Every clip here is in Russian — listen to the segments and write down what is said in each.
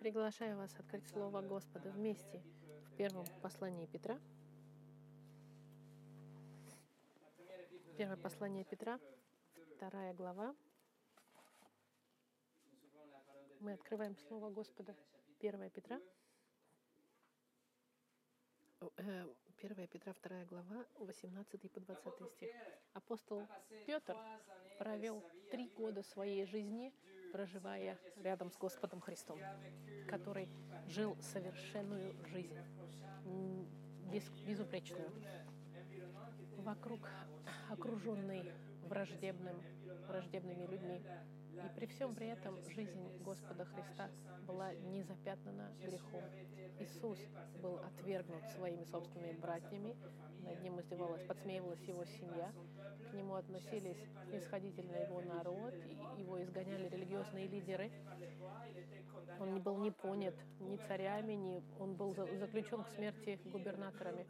Приглашаю вас открыть Слово Господа вместе в первом послании Петра. Первое послание Петра, вторая глава. Мы открываем Слово Господа. 1 Петра. 1 Петра, 2 глава, 18 по 20 стих. Апостол Петр провел три года своей жизни, проживая рядом с Господом Христом, который жил совершенную жизнь, без, безупречную, вокруг окруженный враждебным, враждебными людьми. И при всем при этом жизнь Господа Христа была не запятнана грехом. Иисус был отвергнут своими собственными братьями, над ним издевалась, подсмеивалась его семья, к нему относились снисходительно его народ, его изгоняли религиозные лидеры. Он не был не понят ни царями, ни он был заключен к смерти губернаторами.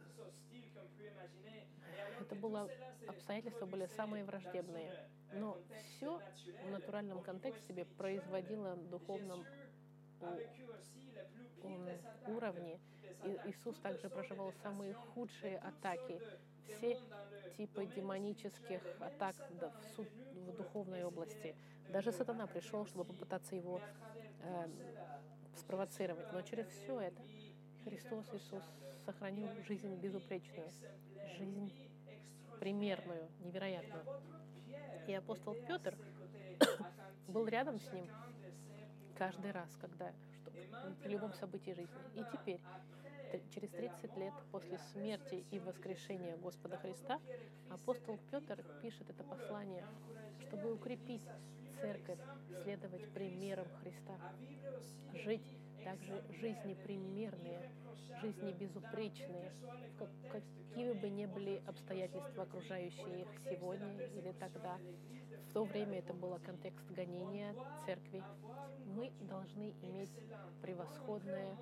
Это было обстоятельства были самые враждебные. Но все в натуральном контексте производило духовном уровне. Иисус также проживал самые худшие атаки, все типы демонических атак в, суд, в духовной области. Даже сатана пришел, чтобы попытаться его э, спровоцировать. Но через все это Христос Иисус сохранил жизнь безупречную, жизнь примерную, невероятную. И апостол Петр был рядом с ним каждый раз, когда что, при любом событии жизни. И теперь, через 30 лет после смерти и воскрешения Господа Христа, апостол Петр пишет это послание, чтобы укрепить церковь, следовать примерам Христа, жить также жизни примерные, жизни безупречные, какими бы ни были обстоятельства, окружающие их сегодня или тогда. В то время это был контекст гонения церкви. Мы должны иметь превосходное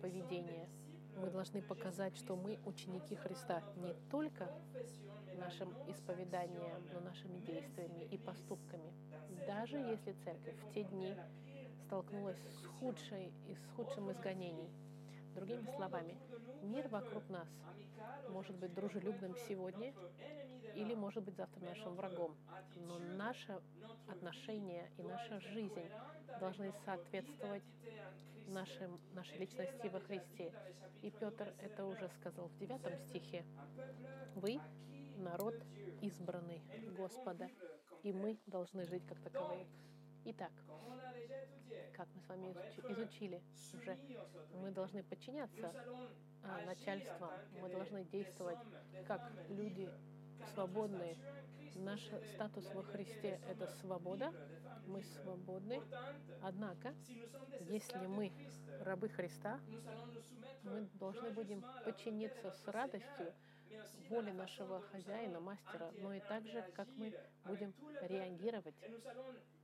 поведение. Мы должны показать, что мы ученики Христа не только нашим исповеданием, но нашими действиями и поступками. Даже если церковь в те дни столкнулась с, худшей, с худшим изгонением, Другими словами, мир вокруг нас может быть дружелюбным сегодня или может быть завтра нашим врагом. Но наше отношение и наша жизнь должны соответствовать нашим, нашей личности во Христе. И Петр это уже сказал в девятом стихе. Вы — народ избранный Господа, и мы должны жить как таковые. Итак, как мы с вами изучили уже, мы должны подчиняться а, начальствам, мы должны действовать как люди свободные. Наш статус во Христе — это свобода, мы свободны. Однако, если мы рабы Христа, мы должны будем подчиниться с радостью воле нашего хозяина, мастера, но и также, как мы будем реагировать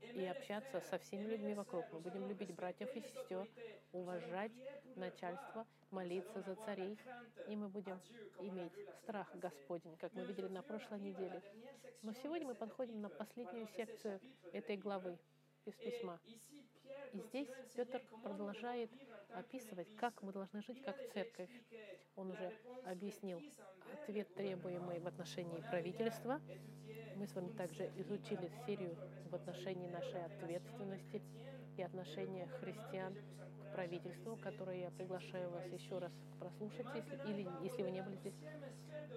и общаться со всеми людьми вокруг. Мы будем любить братьев и сестер, уважать начальство, молиться за царей, и мы будем иметь страх Господень, как мы видели на прошлой неделе. Но сегодня мы подходим на последнюю секцию этой главы из письма. И здесь Петр продолжает описывать, как мы должны жить как церковь. Он уже объяснил ответ, требуемый в отношении правительства. Мы с вами также изучили серию в отношении нашей ответственности и отношения христиан правительству, которое я приглашаю вас еще раз прослушать, если, или если вы не были здесь.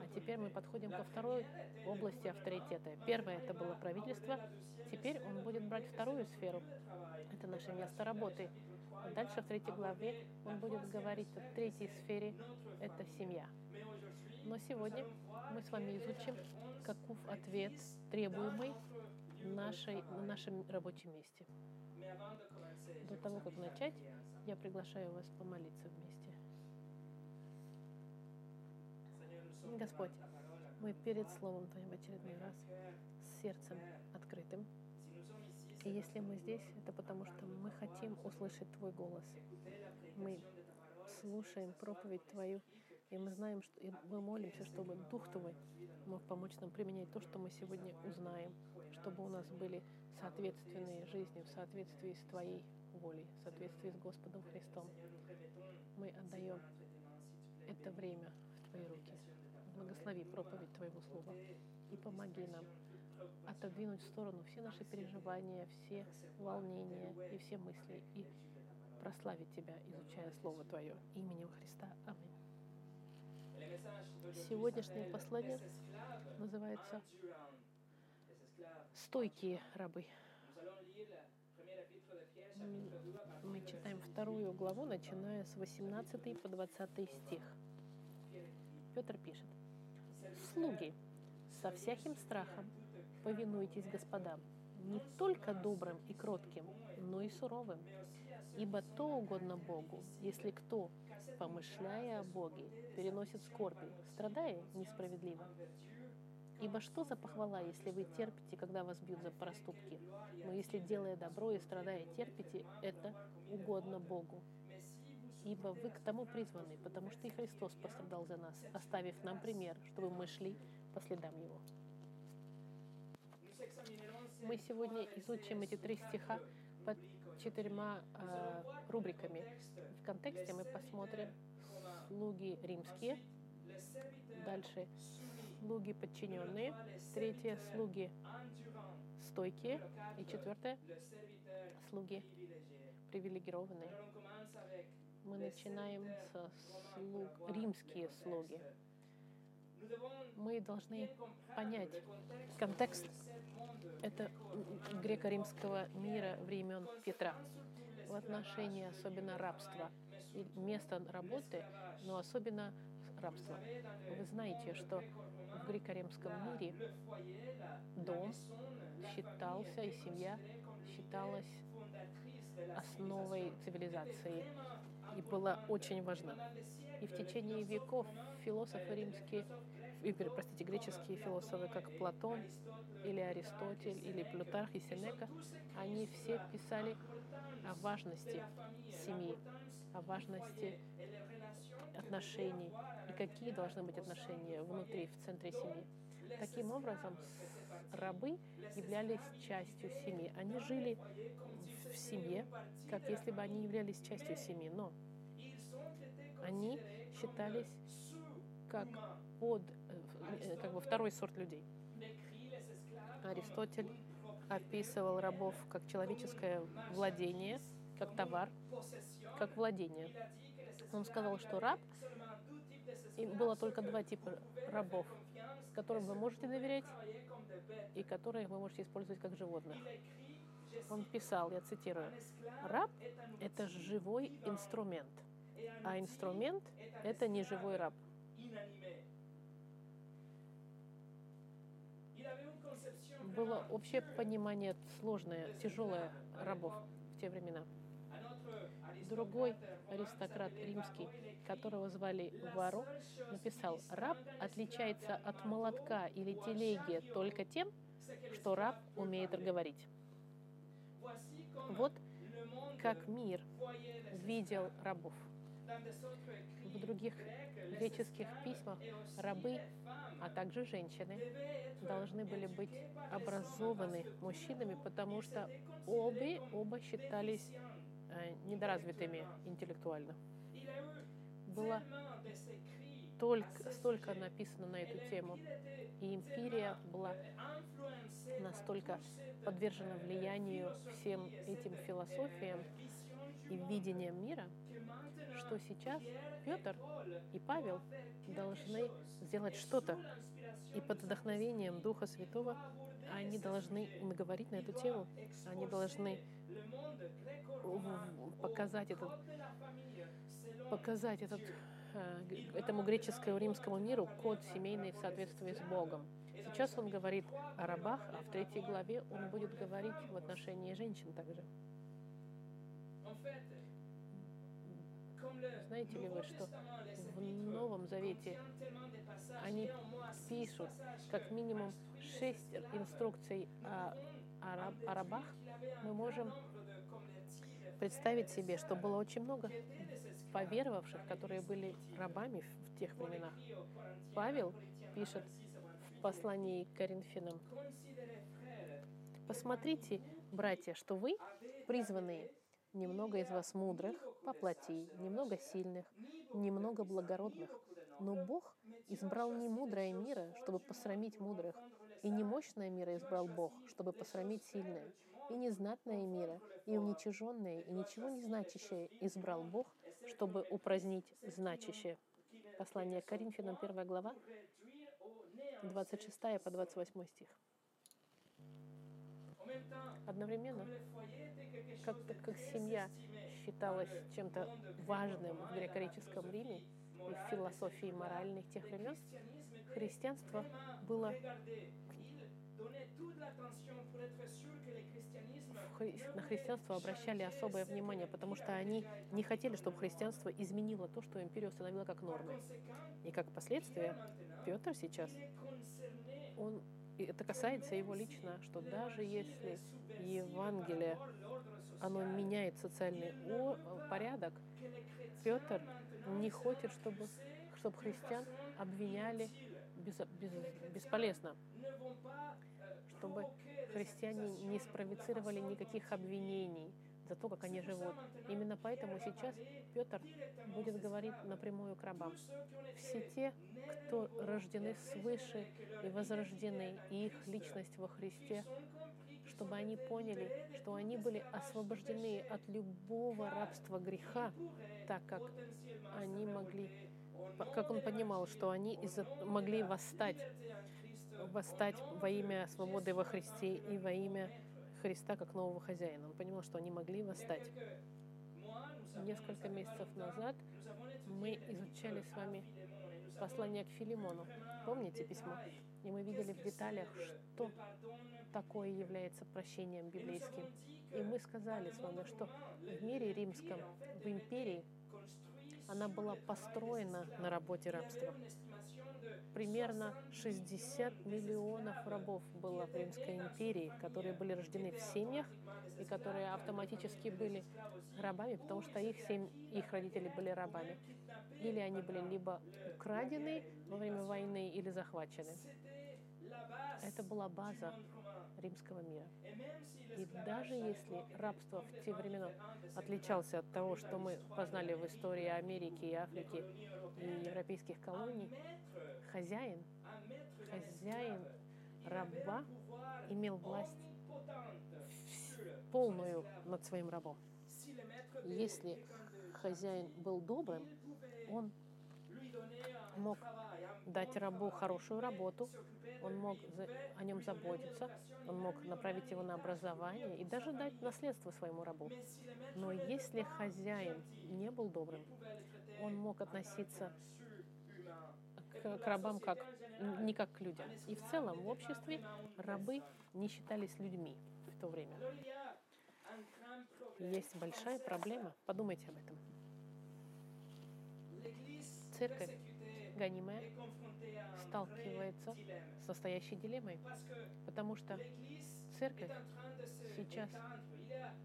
А теперь мы подходим ко второй области авторитета. Первое это было правительство, теперь он будет брать вторую сферу. Это наше место работы. Дальше в третьей главе он будет говорить о третьей сфере, это семья. Но сегодня мы с вами изучим, каков ответ требуемый нашей, на нашем рабочем месте. До того, как начать, я приглашаю вас помолиться вместе. Господь, мы перед Словом Твоим в очередной раз с сердцем открытым. И если мы здесь, это потому что мы хотим услышать Твой голос. Мы слушаем проповедь Твою, и мы знаем, что и мы молимся, чтобы Дух Твой мог помочь нам применять то, что мы сегодня узнаем, чтобы у нас были соответственные жизни в соответствии с Твоей волей, в соответствии с Господом Христом. Мы отдаем это время в Твои руки. Благослови проповедь Твоего Слова и помоги нам отодвинуть в сторону все наши переживания, все волнения и все мысли и прославить Тебя, изучая Слово Твое именем Христа. Аминь. Сегодняшнее послание называется «Стойкие рабы». Мы читаем вторую главу, начиная с 18 по 20 стих. Петр пишет. «Слуги, со всяким страхом повинуйтесь господам, не только добрым и кротким, но и суровым. Ибо то угодно Богу, если кто, помышляя о Боге, переносит скорби, страдая несправедливо. Ибо что за похвала, если вы терпите, когда вас бьют за проступки? Но если, делая добро и страдая, терпите, это угодно Богу. Ибо вы к тому призваны, потому что и Христос пострадал за нас, оставив нам пример, чтобы мы шли по следам Его. Мы сегодня изучим эти три стиха под четырьмя э, рубриками. В контексте мы посмотрим слуги римские, дальше слуги подчиненные, третье слуги стойкие и четвертое слуги привилегированные. Мы начинаем со слуг, римские слуги. Мы должны понять контекст это греко-римского мира времен Петра в отношении особенно рабства и места работы, но особенно рабства. Вы знаете, что в греко-римском мире дом считался и семья считалась основой цивилизации и была очень важна. И в течение веков философы римские, и, простите, греческие философы, как Платон или Аристотель или Плутарх и Сенека, они все писали о важности семьи, о важности отношений и какие должны быть отношения внутри, в центре семьи. Таким образом, рабы являлись частью семьи. Они жили в семье, как если бы они являлись частью семьи, но они считались как под э, как бы второй сорт людей. Аристотель описывал рабов как человеческое владение, как товар, как владение. Он сказал, что раб, и было только два типа рабов, которым вы можете доверять и которые вы можете использовать как животных. Он писал, я цитирую, «Раб — это живой инструмент, а инструмент — это не живой раб». было общее понимание сложное, тяжелое рабов в те времена. Другой аристократ римский, которого звали Варо, написал, раб отличается от молотка или телеги только тем, что раб умеет говорить. Вот как мир видел рабов. В других греческих письмах рабы, а также женщины, должны были быть образованы мужчинами, потому что обе, оба считались недоразвитыми интеллектуально. Было только, столько написано на эту тему, и империя была настолько подвержена влиянию всем этим философиям и видениям мира, что сейчас Петр и Павел должны сделать что-то, и под вдохновением Духа Святого они должны говорить на эту тему, они должны показать этот, показать этот, э, этому греческому римскому миру код семейный в соответствии с Богом. Сейчас он говорит о рабах, а в третьей главе он будет говорить в отношении женщин также. Знаете ли вы, что в Новом Завете они пишут как минимум шесть инструкций о, о, раб, о рабах, мы можем представить себе, что было очень много поверовавших, которые были рабами в тех временах. Павел пишет в послании к Коринфянам, «Посмотрите, братья, что вы, призванные, Немного из вас мудрых по плоти, немного сильных, немного благородных. Но Бог избрал не мудрое мира, чтобы посрамить мудрых, и не мощное мира избрал Бог, чтобы посрамить сильное, и незнатное мира, и уничиженное, и ничего не значащее избрал Бог, чтобы упразднить значащее. Послание Коринфянам, 1 глава, 26 по 28 стих. Одновременно, как, как семья считалась чем-то важным в греко-греческом Риме и в философии моральных тех времен, христианство было на христианство обращали особое внимание, потому что они не хотели, чтобы христианство изменило то, что империя установила как нормы. И как последствие, Петр сейчас, он, это касается его лично, что даже если Евангелие, оно меняет социальный порядок, Петр не хочет, чтобы, чтобы христиан обвиняли без, без, бесполезно, чтобы христиане не спровоцировали никаких обвинений то, как они живут. Именно поэтому сейчас Петр будет говорить напрямую к рабам. Все те, кто рождены свыше и возрождены, и их личность во Христе, чтобы они поняли, что они были освобождены от любого рабства греха, так как они могли, как он понимал, что они могли восстать восстать во имя свободы во Христе и во имя Христа как нового хозяина. Он понимал, что они могли восстать. Несколько месяцев назад мы изучали с вами послание к Филимону. Помните письмо? И мы видели в деталях, что такое является прощением библейским. И мы сказали с вами, что в мире римском, в империи, она была построена на работе рабства примерно 60 миллионов рабов было в Римской империи, которые были рождены в семьях и которые автоматически были рабами, потому что их, семь, их родители были рабами. Или они были либо украдены во время войны, или захвачены. Это была база римского мира. И даже если рабство в те времена отличался от того, что мы познали в истории Америки и Африки и европейских колоний, хозяин, хозяин раба имел власть полную над своим рабом. Если хозяин был добрым, он мог дать рабу хорошую работу, он мог о нем заботиться, он мог направить его на образование и даже дать наследство своему рабу. Но если хозяин не был добрым, он мог относиться к, к рабам как не как к людям. И в целом в обществе рабы не считались людьми в то время. Есть большая проблема. Подумайте об этом. Церковь Ганиме сталкивается с настоящей дилеммой, потому что церковь сейчас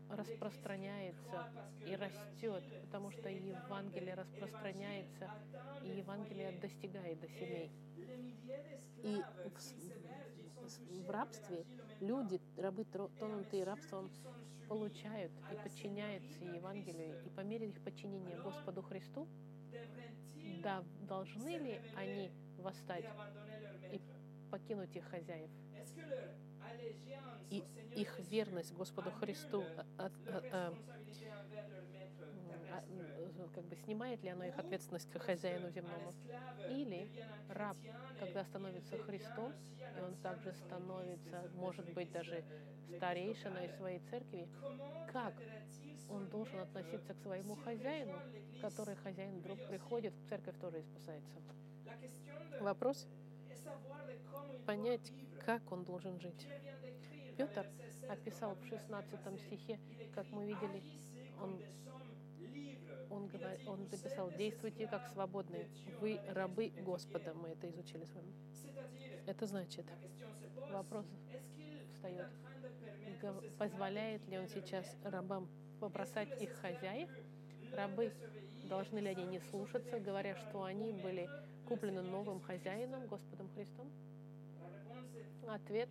распространяется и растет, потому что Евангелие распространяется, и Евангелие достигает до семей. И в, в рабстве люди, рабы, тронутые рабством, получают и подчиняются Евангелию, и по мере их подчинения Господу Христу, да, должны ли они восстать и покинуть их хозяев? И их верность Господу Христу от, от, от, как бы снимает ли оно их ответственность к хозяину земному? Или раб, когда становится Христом, и он также становится, может быть, даже старейшиной своей церкви, как он должен относиться к своему хозяину, который хозяин вдруг приходит, в церковь тоже и спасается? Вопрос — понять, как он должен жить. Петр описал в 16 стихе, как мы видели, он он, говор... он написал, действуйте как свободные. Вы рабы Господа. Мы это изучили с вами. Это значит, вопрос встает, позволяет ли он сейчас рабам побросать их хозяев? Рабы, должны ли они не слушаться, говоря, что они были куплены новым хозяином, Господом Христом? Ответ,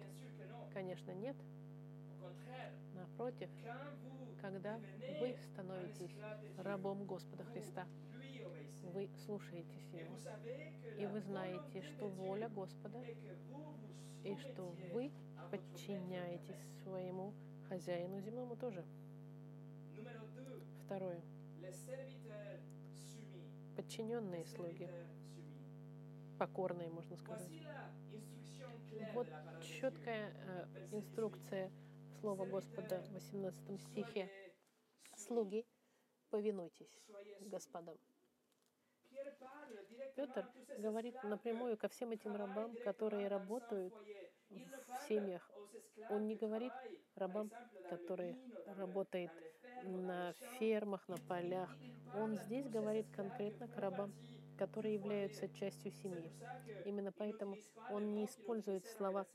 конечно, нет. Напротив, когда вы становитесь рабом Господа Христа, вы слушаетесь Его, и вы знаете, что воля Господа, и что вы подчиняетесь своему хозяину земному тоже. Второе. Подчиненные слуги, покорные, можно сказать. Вот четкая э, инструкция Слова Господа в 18 стихе. Слуги, повинуйтесь господам. Петр говорит напрямую ко всем этим рабам, которые работают в семьях. Он не говорит рабам, которые работают на фермах, на полях. Он здесь говорит конкретно к рабам, которые являются частью семьи. Именно поэтому он не использует слова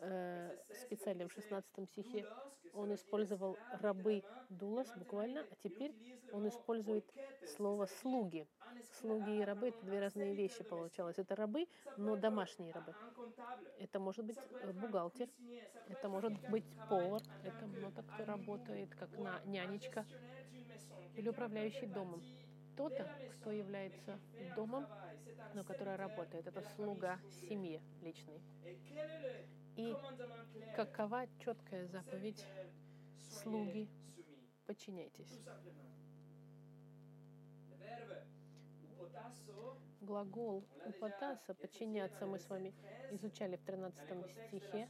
э, специально в 16 стихе. Он использовал рабы дулас буквально, а теперь он использует слово слуги. Слуги и рабы — это две разные вещи получалось. Это рабы, но домашние рабы. Это может быть э, бухгалтер, это может быть повар, это много кто работает как на нянечка или управляющий домом. Кто-то, кто является домом, но который работает, это слуга семьи личной. И какова четкая заповедь слуги, подчиняйтесь. Глагол употаса, подчиняться, мы с вами изучали в 13 стихе.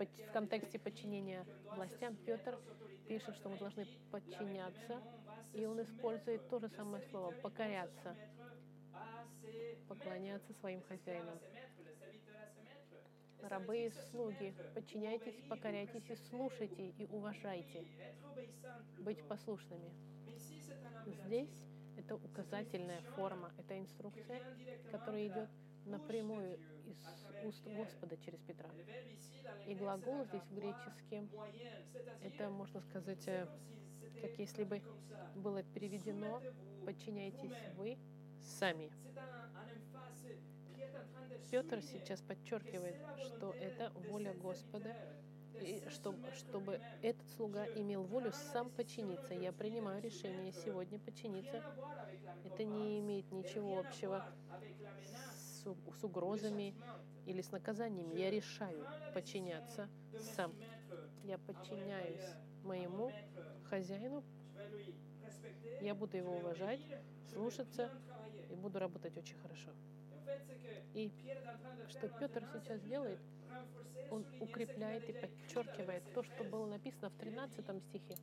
В контексте подчинения властям Петр пишет, что мы должны подчиняться, и он использует то же самое слово «покоряться», поклоняться своим хозяинам. Рабы и слуги, подчиняйтесь, покоряйтесь и слушайте и уважайте. Быть послушными. Здесь это указательная форма, это инструкция, которая идет напрямую из уст Господа через Петра. И глагол здесь в греческом, это, можно сказать, э, как если бы было переведено «подчиняйтесь вы сами». Петр сейчас подчеркивает, что это воля Господа, и чтобы, чтобы этот слуга имел волю сам подчиниться. Я принимаю решение сегодня подчиниться. Это не имеет ничего общего с, с угрозами или с наказаниями. Я решаю подчиняться сам. Я подчиняюсь моему хозяину. Я буду его уважать, слушаться и буду работать очень хорошо. И что Петр сейчас делает, он укрепляет и подчеркивает то, что было написано в 13 стихе.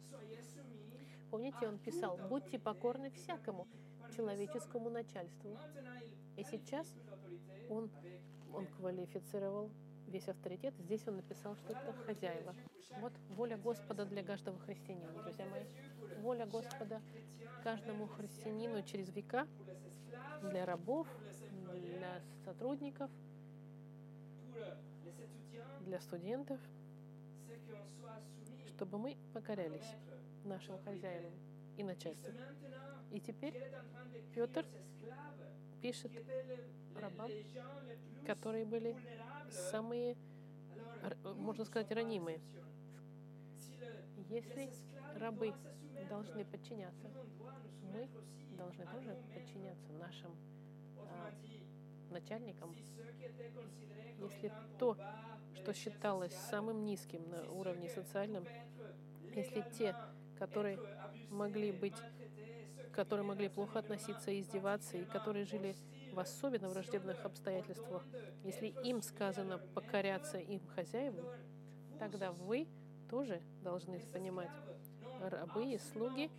Помните, он писал, «Будьте покорны всякому человеческому начальству». И сейчас он, он квалифицировал весь авторитет. Здесь он написал, что это хозяева. Вот воля Господа для каждого христианина, друзья мои. Воля Господа каждому христианину через века, для рабов, для сотрудников, для студентов, чтобы мы покорялись нашим хозяевам и начальству. И теперь Петр пишет рабам, которые были самые, можно сказать, ранимые. Если рабы должны подчиняться, мы должны тоже подчиняться нашим а, начальникам. Если то, что считалось самым низким на уровне социальном, если те, которые могли быть, которые могли плохо относиться и издеваться, и которые жили в особенно враждебных обстоятельствах, если им сказано покоряться им хозяевам, тогда вы тоже должны понимать, рабы и слуги,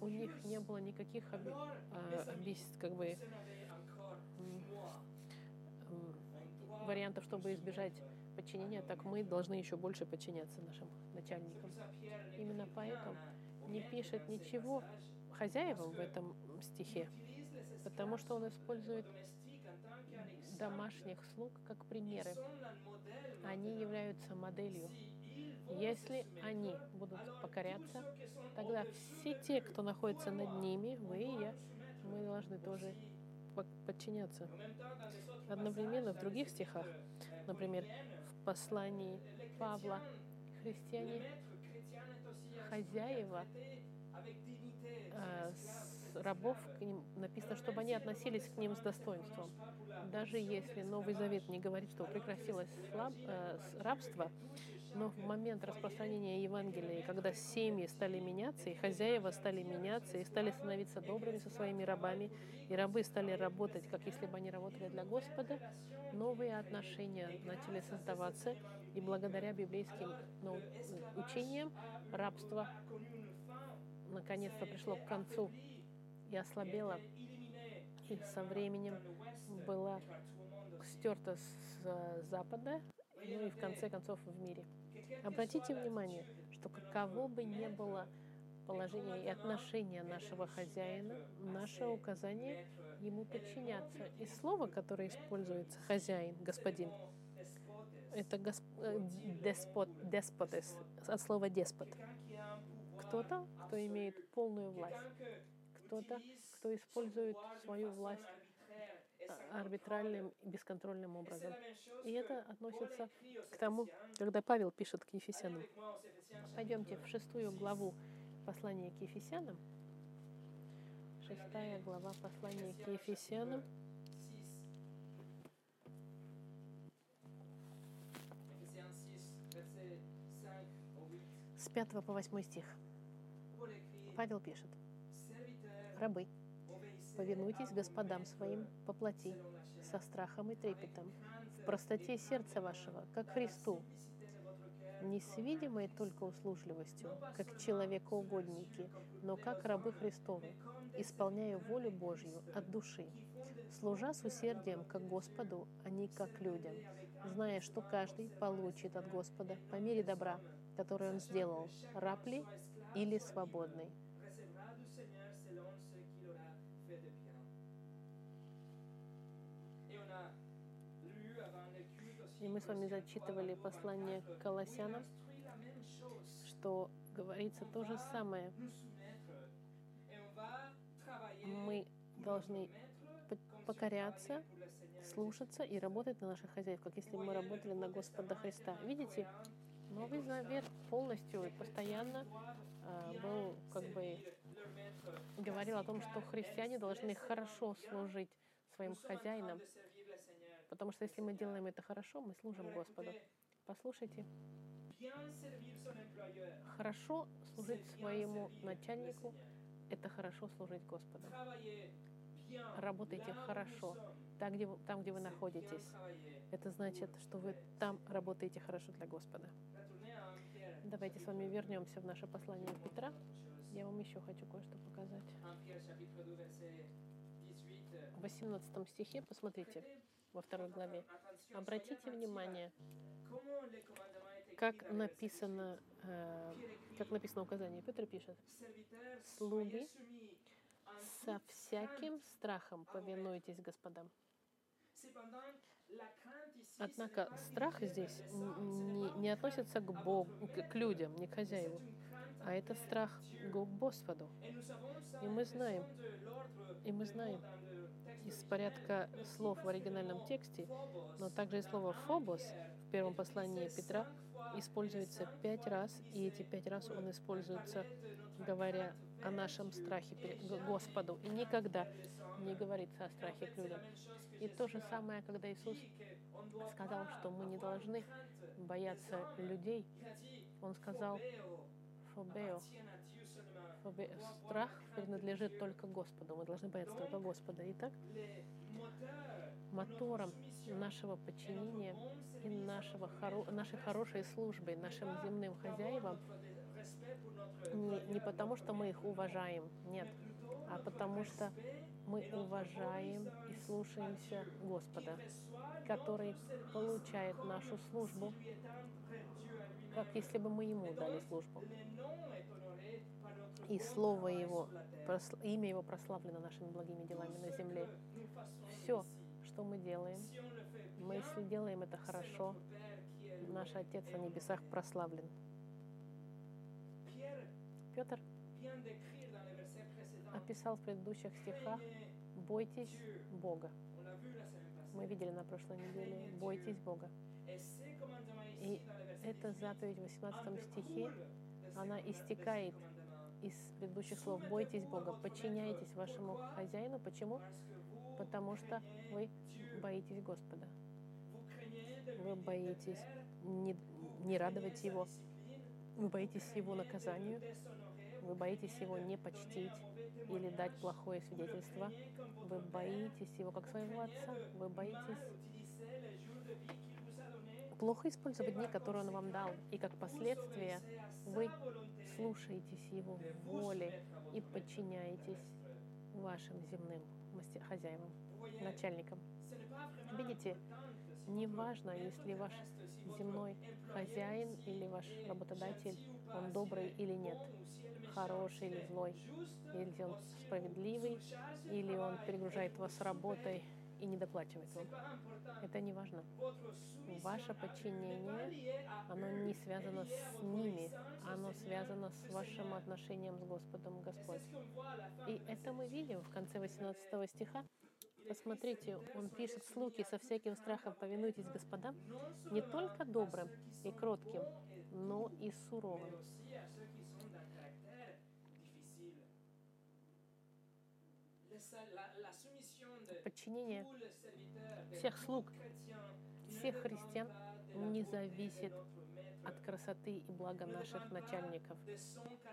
у них не было никаких оби, а, как бы, вариантов, чтобы избежать подчинения, так мы должны еще больше подчиняться нашим начальникам. Именно поэтому не пишет ничего хозяевам в этом стихе, потому что он использует домашних слуг как примеры. Они являются моделью. Если они будут покоряться, тогда все те, кто находится над ними, вы и я, мы должны тоже подчиняться. Одновременно в других стихах, например, в послании Павла христиане, хозяева, э, с рабов к ним написано, чтобы они относились к ним с достоинством. Даже если Новый Завет не говорит, что прекратилось слаб, э, рабство, но в момент распространения Евангелия, когда семьи стали меняться, и хозяева стали меняться, и стали становиться добрыми со своими рабами, и рабы стали работать, как если бы они работали для Господа, новые отношения начали создаваться, и благодаря библейским ну, учениям рабство наконец-то пришло к концу и ослабело, и со временем было стерто с Запада, ну и в конце концов в мире. Обратите внимание, что каково бы ни было положение и отношение нашего хозяина, наше указание ему подчиняться. И слово, которое используется хозяин, господин, это госп... Э, деспот, деспотес, от слова деспот. Кто-то, кто имеет полную власть. Кто-то, кто использует свою власть арбитральным, бесконтрольным образом. И это относится к тому, когда Павел пишет к Ефесянам. Пойдемте в шестую главу послания к Ефесянам. Шестая глава послания к Ефесянам. С 5 по 8 стих. Павел пишет. Рабы, повинуйтесь господам своим по плоти, со страхом и трепетом, в простоте сердца вашего, как Христу, не с видимой только услужливостью, как человекоугодники, но как рабы Христовы, исполняя волю Божью от души, служа с усердием как Господу, а не как людям, зная, что каждый получит от Господа по мере добра, которое он сделал, раб ли или свободный. И мы с вами зачитывали послание к Колоссянам, что говорится то же самое. Мы должны покоряться, слушаться и работать на наших хозяев, как если мы работали на Господа Христа. Видите, Новый Завет полностью и постоянно э, был как бы говорил о том, что христиане должны хорошо служить своим хозяинам, Потому что если мы делаем это хорошо, мы служим Господу. Послушайте. Хорошо служить своему начальнику — это хорошо служить Господу. Работайте хорошо, там где, вы, там, где вы находитесь. Это значит, что вы там работаете хорошо для Господа. Давайте с вами вернемся в наше послание Петра. Я вам еще хочу кое-что показать. В 18 стихе, посмотрите, во второй главе. Обратите внимание, как написано, э, как написано указание. Петр пишет, «Слуги, со всяким страхом повинуйтесь господам». Однако страх здесь не, не относится к Богу, к людям, не к хозяеву, а это страх к Господу. И мы знаем, и мы знаем, из порядка слов в оригинальном тексте, но также и слово «фобос» в первом послании Петра используется пять раз, и эти пять раз он используется, говоря о нашем страхе перед Господу, и никогда не говорится о страхе к людям. И то же самое, когда Иисус сказал, что мы не должны бояться людей, Он сказал «фобео», страх принадлежит только Господу. Мы должны бояться только Господа. Итак, мотором нашего подчинения и нашего, нашей хорошей службы нашим земным хозяевам не, не потому, что мы их уважаем, нет, а потому что мы уважаем и слушаемся Господа, который получает нашу службу, как если бы мы Ему дали службу и Слово Его, имя Его прославлено нашими благими делами на земле. Все, что мы делаем, мы, если делаем это хорошо, наш Отец на небесах прославлен. Петр описал в предыдущих стихах «Бойтесь Бога». Мы видели на прошлой неделе «Бойтесь Бога». И эта заповедь в 18 стихе, она истекает из предыдущих слов. Бойтесь Бога, подчиняйтесь вашему хозяину. Почему? Потому что вы боитесь Господа. Вы боитесь не, не радовать Его. Вы боитесь Его наказанию. Вы боитесь Его не почтить или дать плохое свидетельство. Вы боитесь Его как своего Отца. Вы боитесь плохо использовать дни, которые Он вам дал. И как последствие вы слушаетесь Его воли и подчиняетесь вашим земным хозяевам, начальникам. Видите, не важно, если ваш земной хозяин или ваш работодатель, он добрый или нет, хороший или злой, или он справедливый, или он перегружает вас работой и не доплачивает вам. Это не важно. Ваше подчинение, оно не связано с ними, оно связано с вашим отношением с Господом Господь. И это мы видим в конце 18 стиха. Посмотрите, он пишет слуги со всяким страхом повинуйтесь господам, не только добрым и кротким, но и суровым. Подчинение всех слуг, всех христиан не зависит от красоты и блага наших начальников,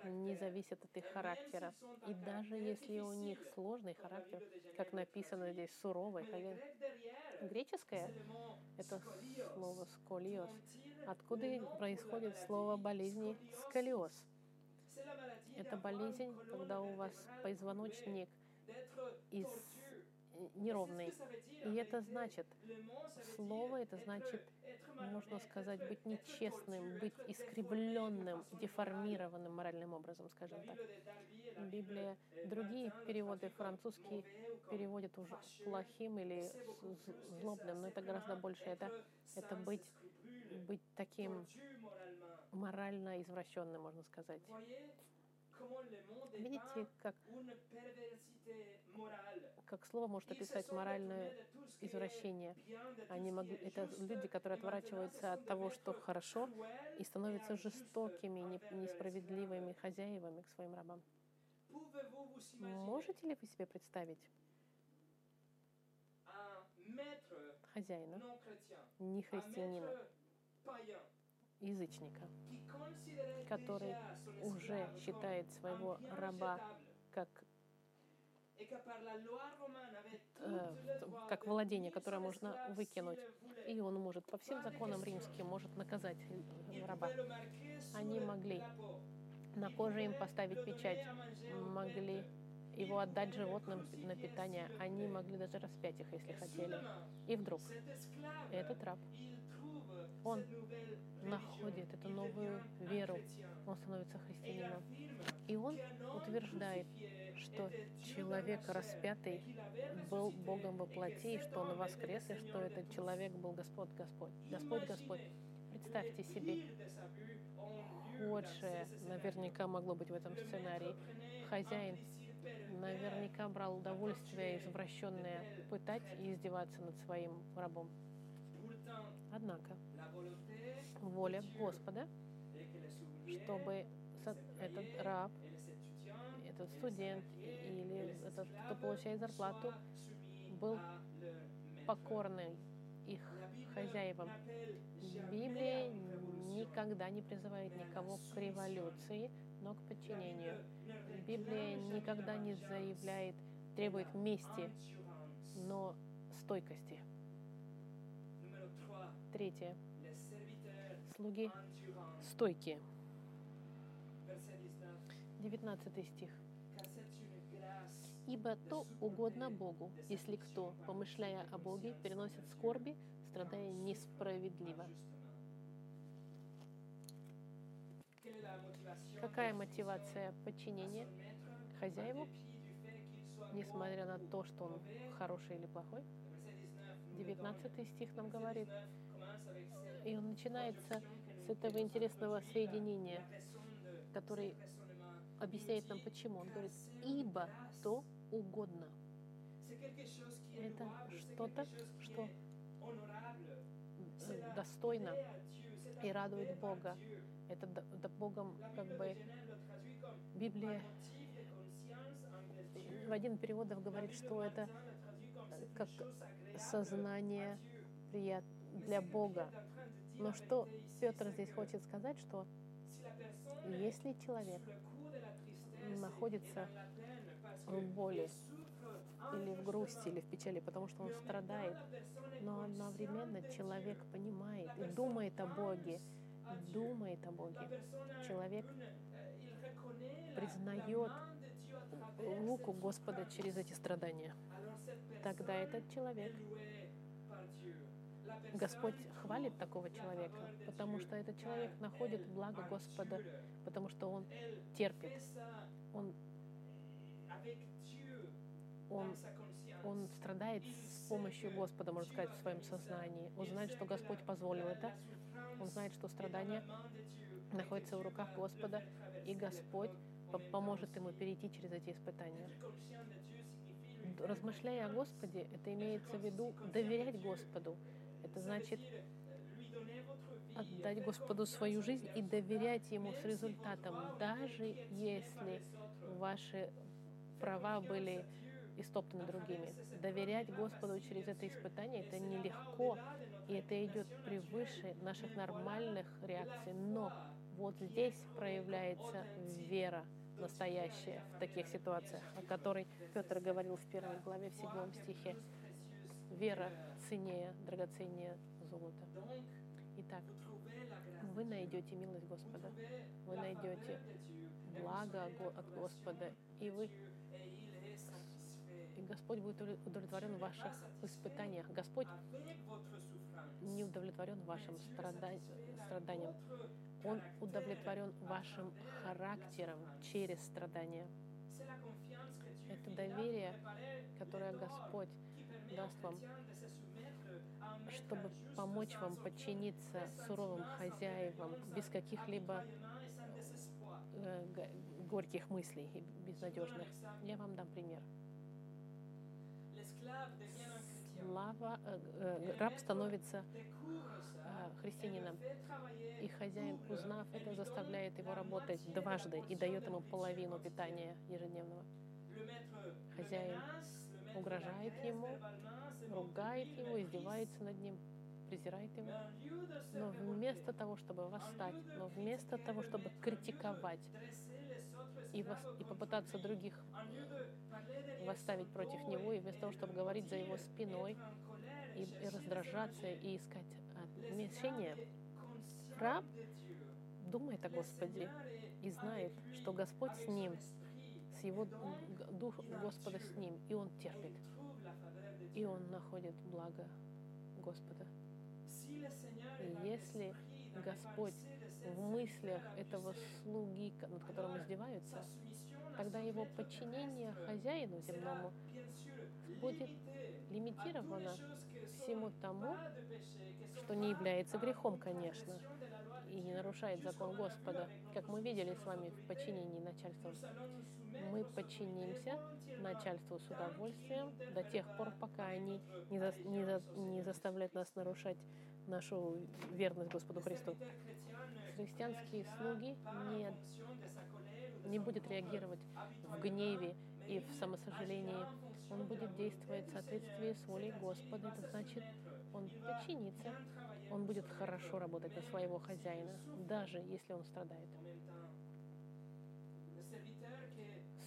не зависит от их характера. И даже если у них сложный характер, как написано здесь, суровый, греческое — это слово «сколиоз», откуда происходит слово болезни «сколиоз». Это болезнь, когда у вас позвоночник из неровный. И это значит, слово это значит, можно сказать, быть нечестным, быть искривленным, деформированным моральным образом, скажем так. Библия, другие переводы, французские переводят уже плохим или злобным, но это гораздо больше. Это, это быть, быть таким морально извращенным, можно сказать. Видите, как, как слово может описать моральное извращение. Они могли, это люди, которые отворачиваются от того, что хорошо, и становятся жестокими, несправедливыми хозяевами к своим рабам. Можете ли вы себе представить хозяина, не христианина, язычника, который уже считает своего раба как э, как владение, которое можно выкинуть. И он может по всем законам римским может наказать раба. Они могли на коже им поставить печать, могли его отдать животным на питание, они могли даже распять их, если хотели. И вдруг этот раб, он находит эту новую веру, он становится христианином. И он утверждает, что человек распятый был Богом во плоти, что он воскрес, и что этот человек был Господь, Господь. Господь, Господь. Представьте себе, худшее наверняка могло быть в этом сценарии. Хозяин наверняка брал удовольствие извращенное пытать и издеваться над своим рабом. Однако воля Господа, чтобы этот раб, этот студент или этот, кто получает зарплату, был покорный их хозяевам. Библия никогда не призывает никого к революции, но к подчинению. Библия никогда не заявляет, требует мести, но стойкости. Третье. Слуги стойкие. 19 стих. «Ибо то угодно Богу, если кто, помышляя о Боге, переносит скорби, страдая несправедливо». Какая мотивация подчинения хозяеву, несмотря на то, что он хороший или плохой? 19 стих нам говорит, и он начинается с этого интересного соединения, который объясняет нам, почему. Он говорит, ибо то угодно. Это что-то, что достойно и радует Бога. Это, да Богом как бы Библия в один переводов говорит, что это как сознание прият для Бога. Но что Петр здесь хочет сказать, что если человек находится в боли или в грусти, или в печали, потому что он страдает, но одновременно человек понимает и думает о Боге, думает о Боге. Человек признает луку Господа через эти страдания. Тогда этот человек, Господь хвалит такого человека, потому что этот человек находит благо Господа, потому что он терпит, он, он, он страдает с помощью Господа, можно сказать, в своем сознании. Он знает, что Господь позволил это, он знает, что страдания находятся в руках Господа, и Господь поможет ему перейти через эти испытания. Размышляя о Господе, это имеется в виду доверять Господу. Это значит отдать Господу свою жизнь и доверять Ему с результатом, даже если ваши права были истоптаны другими. Доверять Господу через это испытание — это нелегко, и это идет превыше наших нормальных реакций. Но вот здесь проявляется вера настоящая в таких ситуациях, о которой Петр говорил в первой главе, в седьмом стихе. Вера ценнее, драгоценнее золота. Итак, вы найдете милость Господа, вы найдете благо от Господа, и вы и Господь будет удовлетворен в ваших испытаниях. Господь не удовлетворен вашим страданием. Он удовлетворен вашим характером через страдания. Это доверие, которое Господь даст вам, чтобы помочь вам подчиниться суровым хозяевам без каких-либо э, горьких мыслей и безнадежных. Я вам дам пример. Слава, э, э, раб становится э, христианином, и хозяин, узнав это, заставляет его работать дважды и дает ему половину питания ежедневного. Хозяин угрожает ему, ругает его, издевается над ним, презирает его. Но вместо того, чтобы восстать, но вместо того, чтобы критиковать и, вос, и попытаться других восставить против него, и вместо того, чтобы говорить за его спиной и, и раздражаться и искать отмещения, раб думает о Господе и знает, что Господь с ним, с его дух Господа с ним, и он терпит, и он находит благо Господа. И если Господь в мыслях этого слуги, над которым издеваются, тогда его подчинение хозяину земному будет лимитировано всему тому, что не является грехом, конечно, и не нарушает закон Господа, как мы видели с вами в подчинении начальства. Мы подчинимся начальству с удовольствием до тех пор, пока они не, за, не, за, не заставляют нас нарушать нашу верность Господу Христу. Христианские слуги не не будет реагировать в гневе и в самосожалении. Он будет действовать в соответствии с волей Господа. Это значит, он подчинится. Он будет хорошо работать на своего хозяина, даже если он страдает.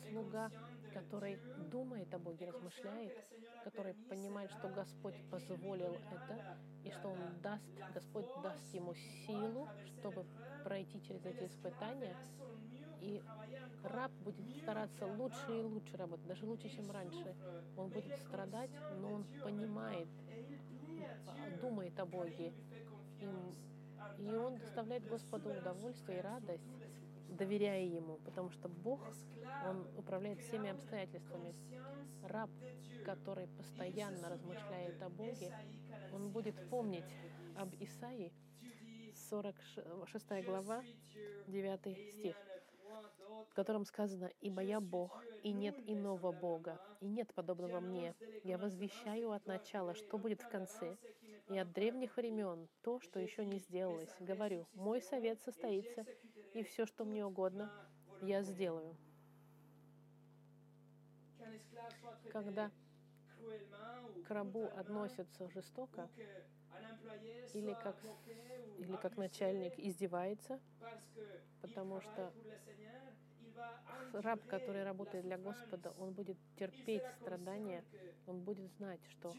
Слуга, который думает о Боге, размышляет, который понимает, что Господь позволил это, и что Он даст, Господь даст ему силу, чтобы пройти через эти испытания, и раб будет стараться лучше и лучше работать, даже лучше, чем раньше. Он будет страдать, но он понимает, думает о Боге. И, и он доставляет Господу удовольствие и радость, доверяя Ему, потому что Бог, Он управляет всеми обстоятельствами. Раб, который постоянно размышляет о Боге, он будет помнить об Исаии, 46 глава, 9 стих. В котором сказано, «Ибо я Бог, и нет иного Бога, и нет подобного мне. Я возвещаю от начала, что будет в конце, и от древних времен то, что еще не сделалось. Говорю, мой совет состоится, и все, что мне угодно, я сделаю». Когда к рабу относятся жестоко, или как, или как начальник издевается, потому что раб, который работает для Господа, он будет терпеть страдания, он будет знать, что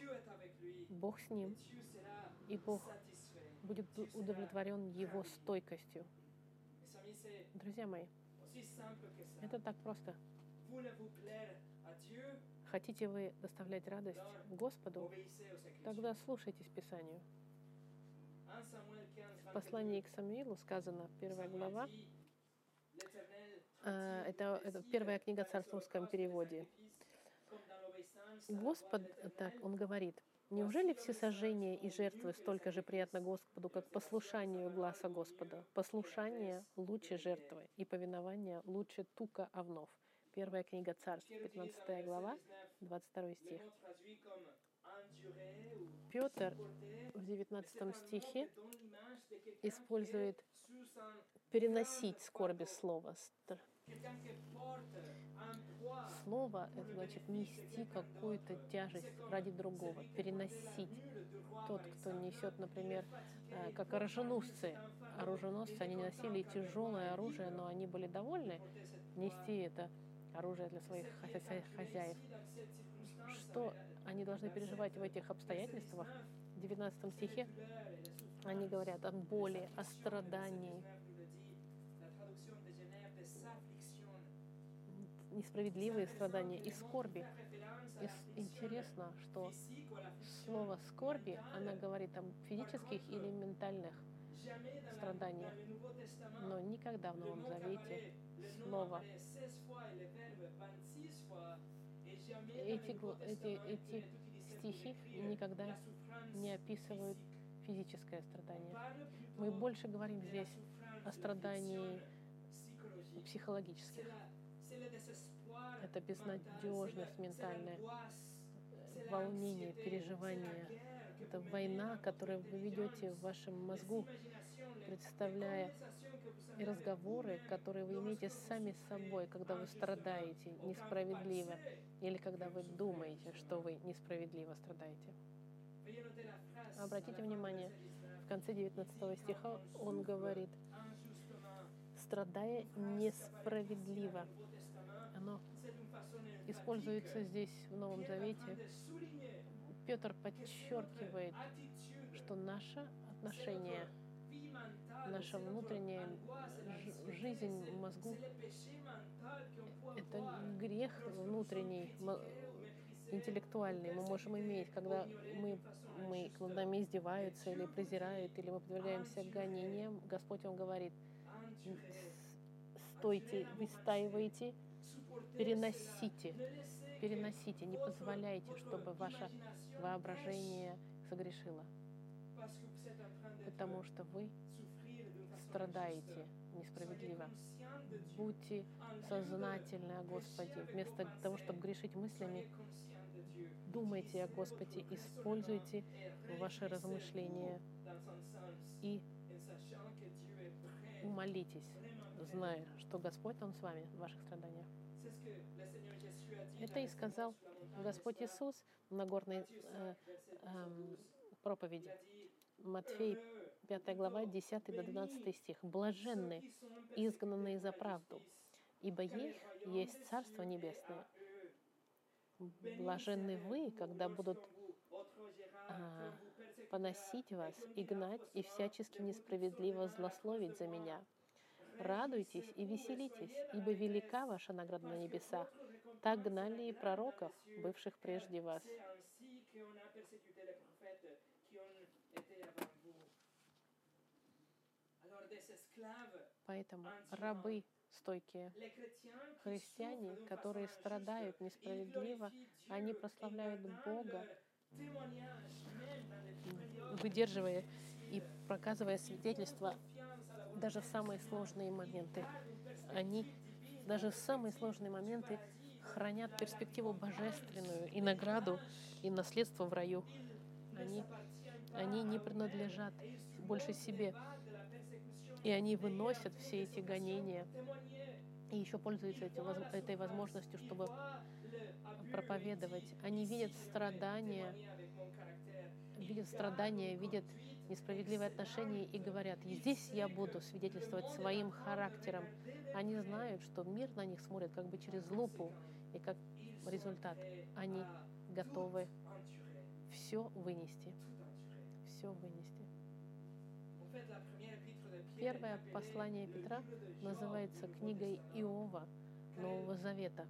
Бог с ним, и Бог будет удовлетворен его стойкостью. Друзья мои, это так просто. Хотите вы доставлять радость Господу, тогда слушайтесь Писанию. В послании к Самуилу сказано, первая глава, э, это, это первая книга в русском переводе. Господь, так, он говорит, Неужели все сожжения и жертвы столько же приятно Господу, как послушанию гласа Господа? Послушание лучше жертвы, и повинование лучше тука овнов. Первая книга Царств, 15 глава, 22 стих. Петр в 19 стихе использует переносить скорби слова. Слово — это значит нести какую-то тяжесть ради другого, переносить. Тот, кто несет, например, э, как оруженосцы. Оруженосцы, они носили тяжелое оружие, но они были довольны нести это оружие для своих хозяев. Что они должны переживать в этих обстоятельствах? В 19 стихе они говорят о боли, о страдании, несправедливые страдания и скорби. И интересно, что слово «скорби», она говорит о физических или ментальных страданиях. Но никогда в Новом Завете слово эти, эти, эти стихи никогда не описывают физическое страдание. Мы больше говорим здесь о страдании психологических. Это безнадежность ментальная, волнение, переживание. Это война, которую вы ведете в вашем мозгу, представляя и разговоры, которые вы имеете сами с собой, когда вы страдаете несправедливо, или когда вы думаете, что вы несправедливо страдаете. Обратите внимание, в конце 19 стиха он говорит, страдая несправедливо. Оно используется здесь в Новом Завете. Петр подчеркивает, что наше отношение — наша внутренняя жизнь в мозгу — это грех внутренний, интеллектуальный. Мы можем иметь, когда мы, мы над нами издеваются или презирают, или мы подвергаемся гонениям, Господь вам говорит, стойте, выстаивайте, переносите, переносите, не позволяйте, чтобы ваше воображение согрешило. Потому что вы страдаете несправедливо. Будьте сознательны о Господе. Вместо того, чтобы грешить мыслями, думайте о Господе, используйте ваши размышления и молитесь, зная, что Господь, Он с вами в ваших страданиях. Это и сказал Господь Иисус в Нагорной э, э, проповеди. Матфей 5 глава, 10 до 12 стих. «Блаженны, изгнанные за правду, ибо их есть Царство Небесное. Блаженны вы, когда будут а, поносить вас и гнать, и всячески несправедливо злословить за меня. Радуйтесь и веселитесь, ибо велика ваша награда на небесах. Так гнали и пророков, бывших прежде вас. Поэтому рабы стойкие, христиане, которые страдают несправедливо, они прославляют Бога, выдерживая и проказывая свидетельство даже в самые сложные моменты. Они даже в самые сложные моменты хранят перспективу божественную и награду, и наследство в раю. Они, они не принадлежат больше себе. И они выносят все эти гонения и еще пользуются этой возможностью, чтобы проповедовать. Они видят страдания, видят страдания, видят несправедливые отношения и говорят, здесь я буду свидетельствовать своим характером. Они знают, что мир на них смотрит как бы через лупу, и как результат они готовы все вынести. Все вынести. Первое послание Петра называется книгой Иова Нового Завета,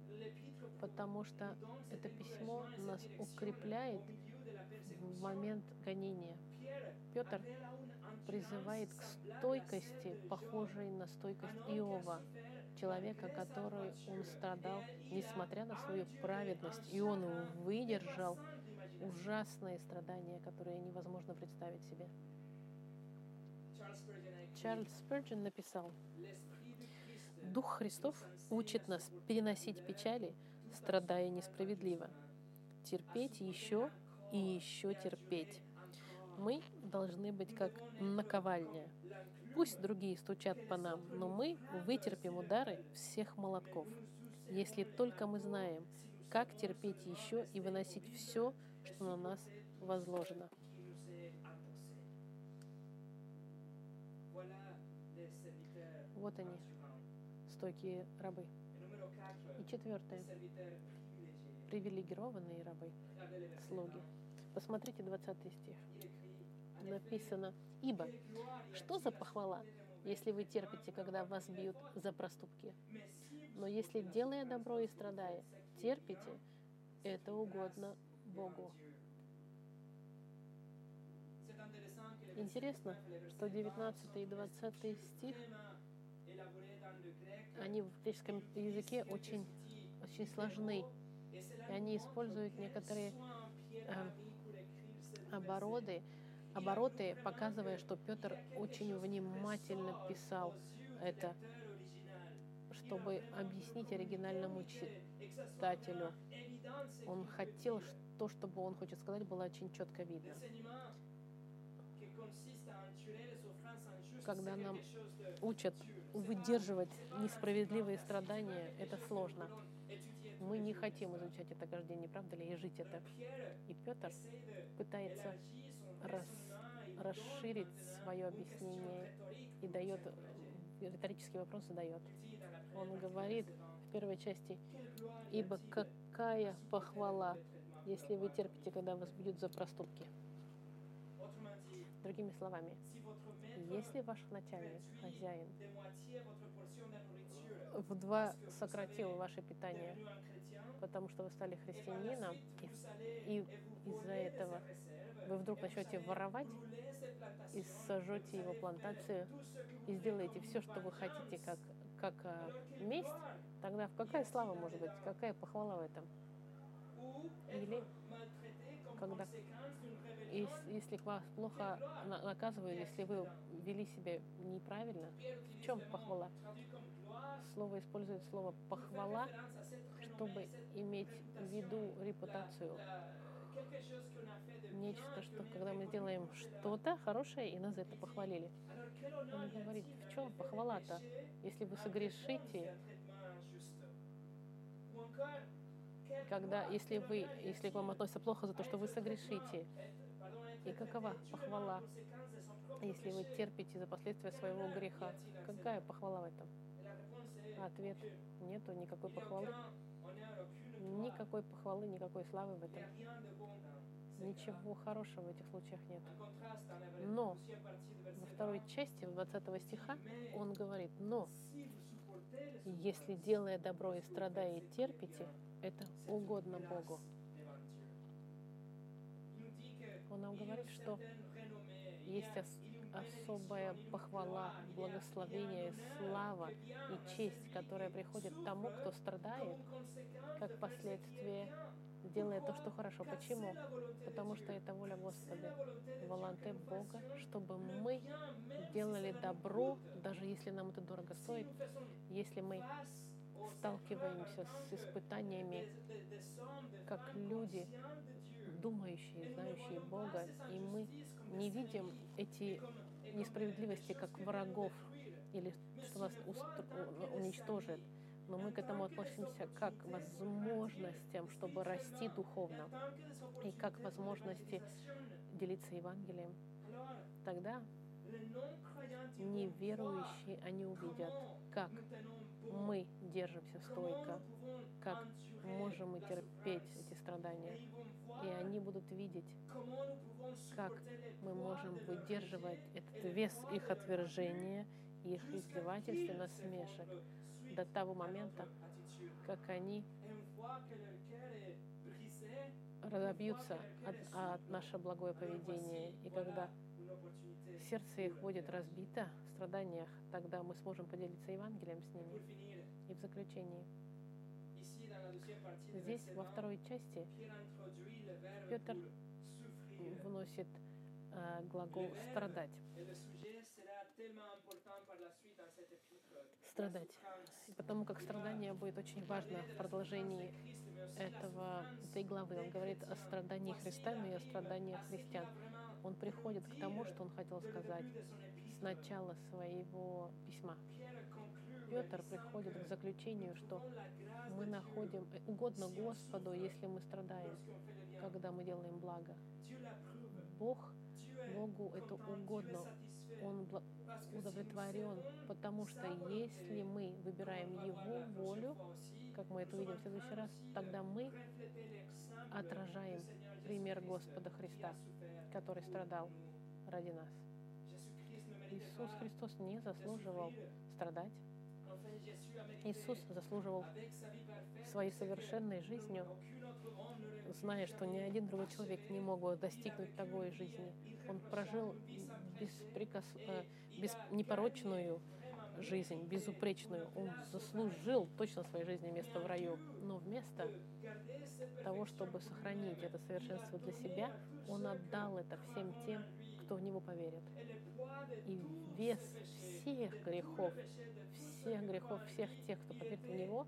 потому что это письмо нас укрепляет в момент гонения. Петр призывает к стойкости, похожей на стойкость Иова, человека, который он страдал, несмотря на свою праведность, и он выдержал ужасные страдания, которые невозможно представить себе. Чарльз Спurgeon написал, «Дух Христов учит нас переносить печали, страдая несправедливо, терпеть еще и еще терпеть. Мы должны быть как наковальня. Пусть другие стучат по нам, но мы вытерпим удары всех молотков, если только мы знаем, как терпеть еще и выносить все, что на нас возложено. Вот они, стойкие рабы. И четвертое. Привилегированные рабы, слуги. Посмотрите 20 стих. Написано, «Ибо что за похвала, если вы терпите, когда вас бьют за проступки? Но если, делая добро и страдая, терпите, это угодно Богу». Интересно, что 19 и 20 стих они в греческом языке очень, очень сложны. И они используют некоторые э, обороты, обороты, показывая, что Петр очень внимательно писал это, чтобы объяснить оригинальному читателю. Он хотел, то, чтобы он хочет сказать, было очень четко видно. Когда нам учат выдерживать несправедливые страдания, это сложно. Мы не хотим изучать это каждый день, не правда ли, и жить это. И Петр пытается рас, расширить свое объяснение и дает, риторические вопросы дает. Он говорит в первой части, «Ибо какая похвала, если вы терпите, когда вас бьют за проступки?» Другими словами, если ваш начальник, хозяин, в два сократил ваше питание, потому что вы стали христианином, и, и из-за этого вы вдруг начнете воровать и сожжете его плантацию и сделаете все, что вы хотите, как, как а, месть, тогда какая слава может быть, какая похвала в этом? Или когда если вас плохо наказывают, если вы вели себя неправильно, в чем похвала? Слово использует слово похвала, чтобы иметь в виду репутацию. Нечто, что когда мы делаем что-то хорошее, и нас за это похвалили. Он говорит, в чем похвала-то, если вы согрешите, когда, если вы, если к вам относятся плохо за то, что вы согрешите, и какова похвала, если вы терпите за последствия своего греха? Какая похвала в этом? Ответ – нету никакой похвалы. Никакой похвалы, никакой славы в этом. Ничего хорошего в этих случаях нет. Но во второй части, 20 стиха, он говорит, но если делая добро и страдая и терпите, это угодно Богу. Он нам говорит, что есть особая похвала, благословение, слава и честь, которая приходит тому, кто страдает, как последствие делая то, что хорошо. Почему? Потому что это воля Господа, волонте Бога, чтобы мы делали добро, даже если нам это дорого стоит, если мы сталкиваемся с испытаниями как люди, думающие, знающие Бога, и мы не видим эти несправедливости как врагов или что нас уничтожит, но мы к этому относимся как к возможностям, чтобы расти духовно, и как возможности делиться Евангелием. Тогда неверующие, они увидят, как мы держимся стойко, как можем мы терпеть эти страдания. И они будут видеть, как мы можем выдерживать этот вес их отвержения, их издевательств и насмешек до того момента, как они разобьются от, от наше благое поведение. И когда сердце их будет разбито в страданиях, тогда мы сможем поделиться Евангелием с ними. И в заключении, здесь, во второй части, Петр вносит э, глагол «страдать». Страдать. И потому как страдание будет очень важно в продолжении этого, этой главы. Он говорит о страдании Христа, и о страдании христиан. Он приходит к тому, что он хотел сказать с начала своего письма. Петр приходит к заключению, что мы находим угодно Господу, если мы страдаем, когда мы делаем благо. Бог, Богу это угодно. Он удовлетворен, потому что если мы выбираем Его волю, как мы это увидим в следующий раз, тогда мы отражаем пример Господа Христа, который страдал ради нас. Иисус Христос не заслуживал страдать, Иисус заслуживал своей совершенной жизнью, зная, что ни один другой человек не мог достигнуть такой жизни. Он прожил бесприкос... Э, без... непорочную жизнь, безупречную. Он заслужил точно своей жизни место в раю. Но вместо того, чтобы сохранить это совершенство для себя, он отдал это всем тем, кто в него поверит. И вес всех грехов всех грехов всех тех, кто поверит в Него,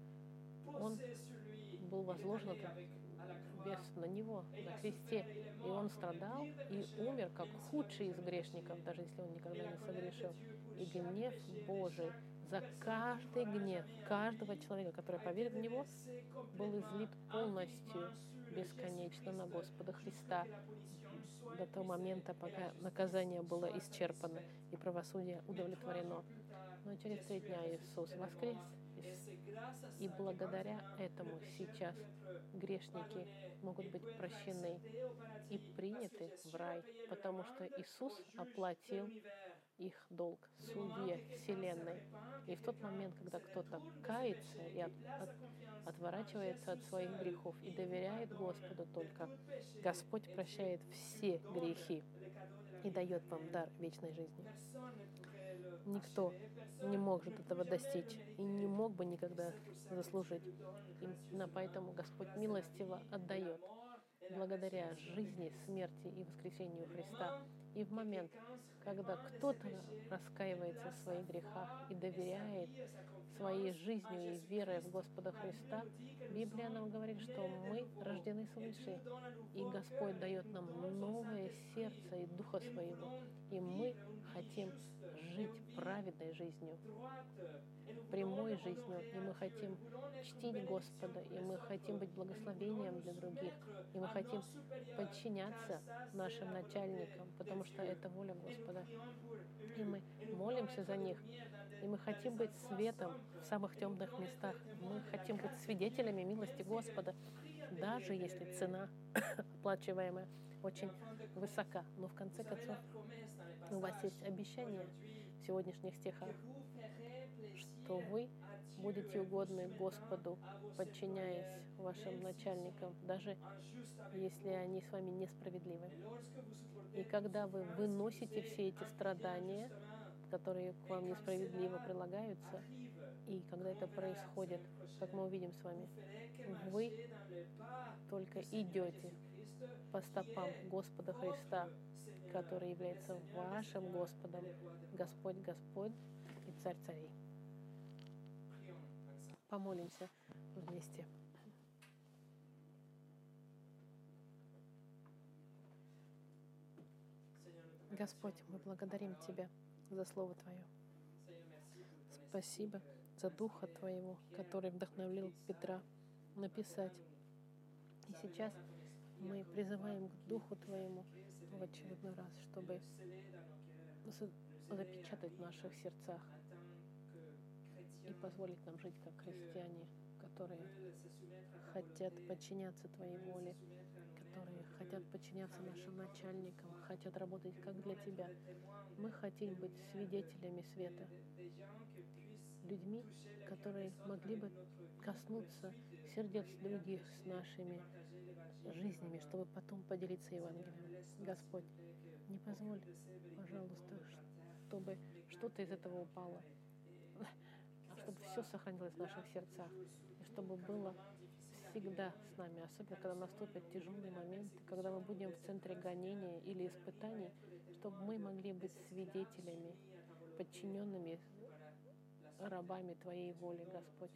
Он был возложен вес на Него, на кресте. И Он страдал и умер как худший из грешников, даже если Он никогда не согрешил. И гнев Божий за каждый гнев каждого человека, который поверит в Него, был излит полностью, бесконечно на Господа Христа до того момента, пока наказание было исчерпано и правосудие удовлетворено. Но через три дня Иисус воскрес, и благодаря этому сейчас грешники могут быть прощены и приняты в рай, потому что Иисус оплатил их долг, судье Вселенной. И в тот момент, когда кто-то кается и от, от, отворачивается от своих грехов и доверяет Господу только, Господь прощает все грехи и дает вам дар вечной жизни. Никто не может этого достичь и не мог бы никогда заслужить. Именно поэтому Господь милостиво отдает благодаря жизни, смерти и воскресению Христа. И в момент, когда кто-то раскаивается в своих грехах и доверяет своей жизнью и верой в Господа Христа, Библия нам говорит, что мы рождены свыше, и Господь дает нам новое сердце и Духа Своего, и мы хотим жить праведной жизнью, прямой жизнью, и мы хотим чтить Господа, и мы хотим быть благословением для других, и мы хотим подчиняться нашим начальникам, потому что это воля Господа. И мы молимся за них, и мы хотим быть светом в самых темных местах. Мы хотим быть свидетелями милости Господа, даже если цена оплачиваемая очень высока. Но в конце концов у вас есть обещание сегодняшних стихах, что вы будете угодны Господу, подчиняясь вашим начальникам, даже если они с вами несправедливы. И когда вы выносите все эти страдания, которые к вам несправедливо прилагаются, и когда это происходит, как мы увидим с вами, вы только идете по стопам Господа Христа, который является вашим Господом, Господь Господь и Царь Царей. помолимся вместе. Господь, мы благодарим Тебя за Слово Твое. Спасибо за Духа Твоего, который вдохновил Петра написать. И сейчас мы призываем к Духу Твоему в очередной раз, чтобы запечатать в наших сердцах и позволить нам жить как христиане, которые хотят подчиняться Твоей воле, которые хотят подчиняться нашим начальникам, хотят работать как для Тебя. Мы хотим быть свидетелями света, людьми, которые могли бы коснуться сердец других с нашими жизнями, чтобы потом поделиться Евангелием. Господь, не позволь, пожалуйста, чтобы что-то из этого упало, а чтобы все сохранилось в наших сердцах, и чтобы было всегда с нами, особенно когда наступят тяжелые моменты, когда мы будем в центре гонения или испытаний, чтобы мы могли быть свидетелями, подчиненными рабами Твоей воли, Господь,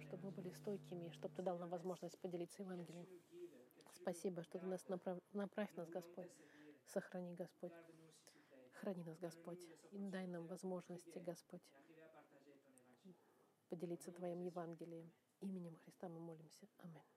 чтобы мы были стойкими, чтобы Ты дал нам возможность поделиться Евангелием. Спасибо, что Ты нас направ... направь нас, Господь. Сохрани, Господь. Храни нас, Господь. И дай нам возможности, Господь, поделиться Твоим Евангелием. Именем Христа мы молимся. Аминь.